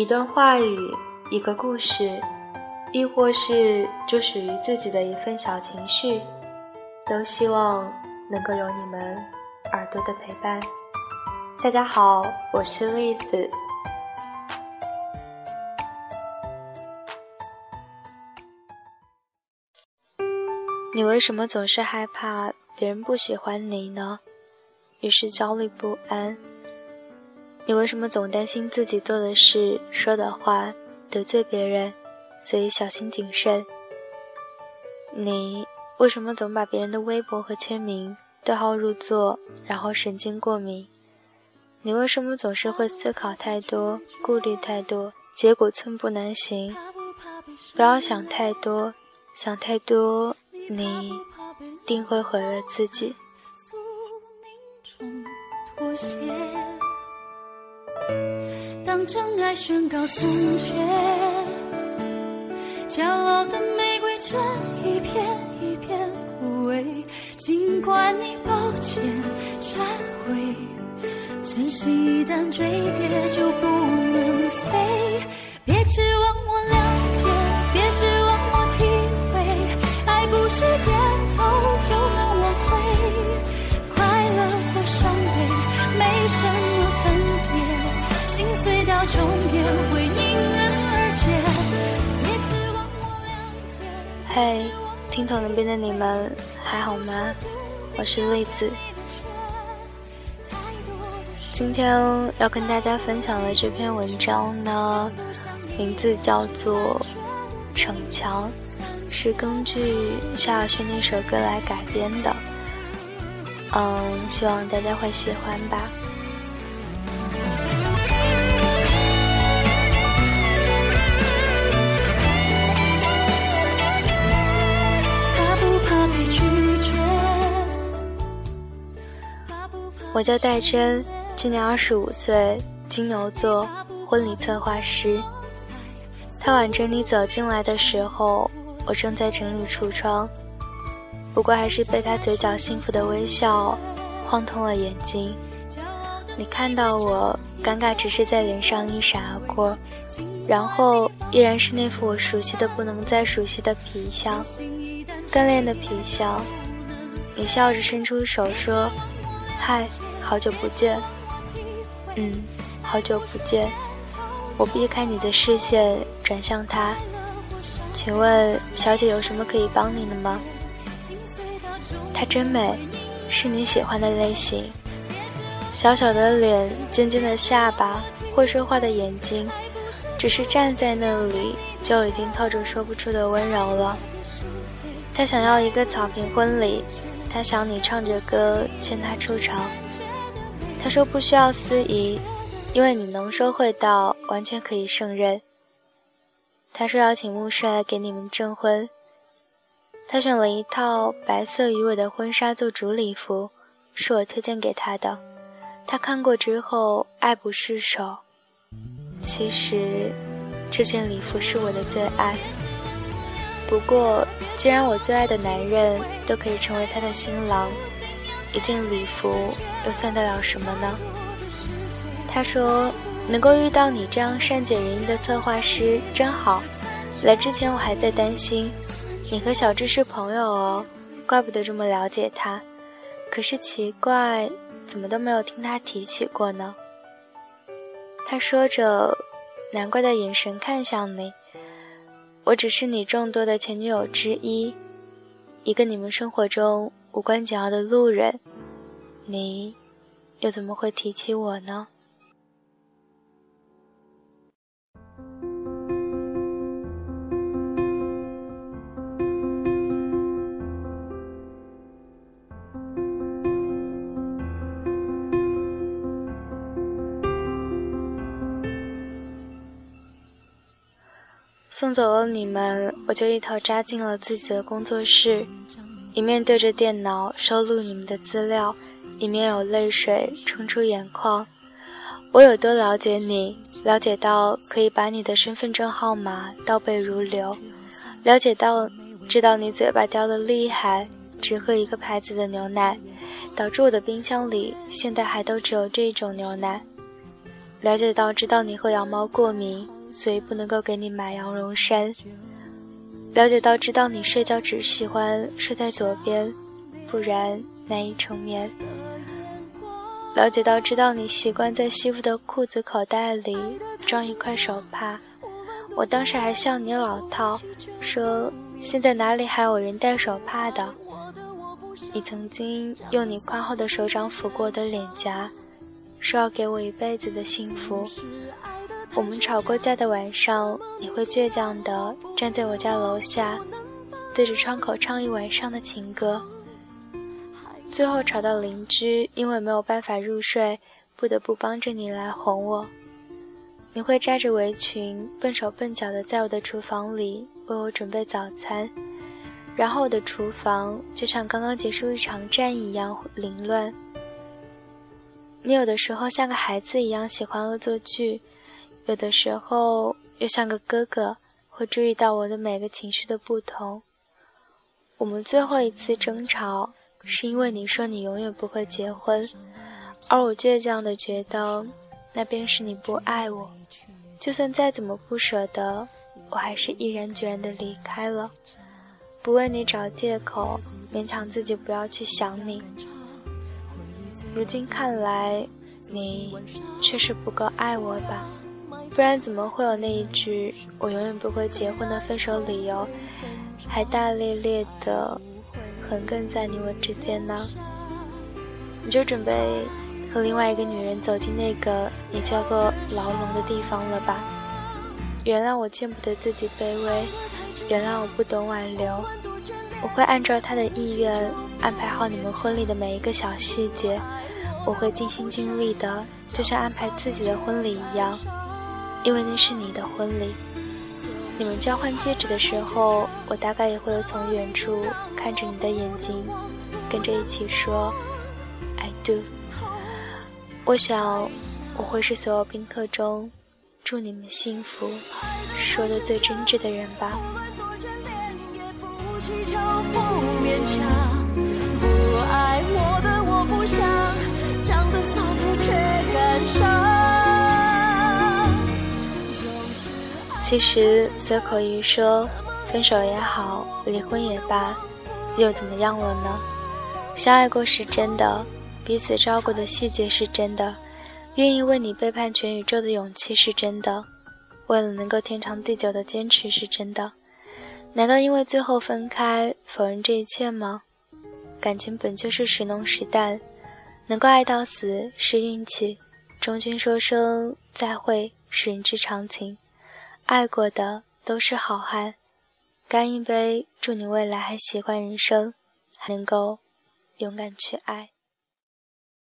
一段话语，一个故事，亦或是就属于自己的一份小情绪，都希望能够有你们耳朵的陪伴。大家好，我是栗子。你为什么总是害怕别人不喜欢你呢？于是焦虑不安。你为什么总担心自己做的事、说的话得罪别人，所以小心谨慎？你为什么总把别人的微博和签名对号入座，然后神经过敏？你为什么总是会思考太多、顾虑太多，结果寸步难行？不要想太多，想太多。你定会毁了自己。当真爱宣告残缺，骄傲的玫瑰正一片一片枯萎。尽管你抱歉忏悔，真心一旦坠跌就不能飞。嘿，听筒那边的你们还好吗？我是栗子。今天要跟大家分享的这篇文章呢，名字叫做《逞强》，是根据萧亚轩那首歌来改编的。嗯，希望大家会喜欢吧。我叫戴真。今年二十五岁，金牛座，婚礼策划师。他挽着你走进来的时候，我正在整理橱窗，不过还是被他嘴角幸福的微笑晃痛了眼睛。你看到我，尴尬只是在脸上一闪而过，然后依然是那副我熟悉的不能再熟悉的皮相，干练的皮相。你笑着伸出手说：“嗨，好久不见。”嗯，好久不见。我避开你的视线，转向他。请问小姐有什么可以帮您的吗？她真美，是你喜欢的类型。小小的脸，尖尖的下巴，会说话的眼睛，只是站在那里就已经透着说不出的温柔了。他想要一个草坪婚礼，他想你唱着歌牵他出场。他说不需要司仪，因为你能说会道，完全可以胜任。他说要请牧师来给你们证婚。他选了一套白色鱼尾的婚纱做主礼服，是我推荐给他的。他看过之后爱不释手。其实，这件礼服是我的最爱。不过，既然我最爱的男人都可以成为他的新郎。一件礼服又算得了什么呢？他说：“能够遇到你这样善解人意的策划师真好。来之前我还在担心，你和小智是朋友哦，怪不得这么了解他。可是奇怪，怎么都没有听他提起过呢？”他说着，难怪的眼神看向你。我只是你众多的前女友之一，一个你们生活中。无关紧要的路人，你又怎么会提起我呢？送走了你们，我就一头扎进了自己的工作室。一面对着电脑收录你们的资料，一面有泪水冲出眼眶。我有多了解你？了解到可以把你的身份证号码倒背如流，了解到知道你嘴巴刁的厉害，只喝一个牌子的牛奶，导致我的冰箱里现在还都只有这种牛奶。了解到知道你和羊毛过敏，所以不能够给你买羊绒衫。了解到知道你睡觉只喜欢睡在左边，不然难以成眠。了解到知道你习惯在西服的裤子口袋里装一块手帕，我当时还笑你老套，说现在哪里还有人戴手帕的？你曾经用你宽厚的手掌抚过我的脸颊，说要给我一辈子的幸福。我们吵过架的晚上，你会倔强地站在我家楼下，对着窗口唱一晚上的情歌。最后吵到邻居，因为没有办法入睡，不得不帮着你来哄我。你会扎着围裙，笨手笨脚地在我的厨房里为我准备早餐，然后我的厨房就像刚刚结束一场战役一样凌乱。你有的时候像个孩子一样喜欢恶作剧。有的时候又像个哥哥，会注意到我的每个情绪的不同。我们最后一次争吵，是因为你说你永远不会结婚，而我倔强的觉得，那便是你不爱我。就算再怎么不舍得，我还是毅然决然的离开了，不为你找借口，勉强自己不要去想你。如今看来，你确实不够爱我吧。不然怎么会有那一句“我永远不会结婚”的分手理由，还大咧咧的横亘在你我之间呢？你就准备和另外一个女人走进那个你叫做牢笼的地方了吧？原谅我见不得自己卑微，原谅我不懂挽留，我会按照他的意愿安排好你们婚礼的每一个小细节，我会尽心尽力的，就像安排自己的婚礼一样。因为那是你的婚礼，你们交换戒指的时候，我大概也会从远处看着你的眼睛，跟着一起说 “I do”。我想，我会是所有宾客中祝你们幸福说的最真挚的人吧。其实随口一说，分手也好，离婚也罢，又怎么样了呢？相爱过是真的，彼此照顾的细节是真的，愿意为你背叛全宇宙的勇气是真的，为了能够天长地久的坚持是真的。难道因为最后分开，否认这一切吗？感情本就是时浓时淡，能够爱到死是运气，中间说声再会是人之常情。爱过的都是好汉，干一杯，祝你未来还习惯人生，还能够勇敢去爱。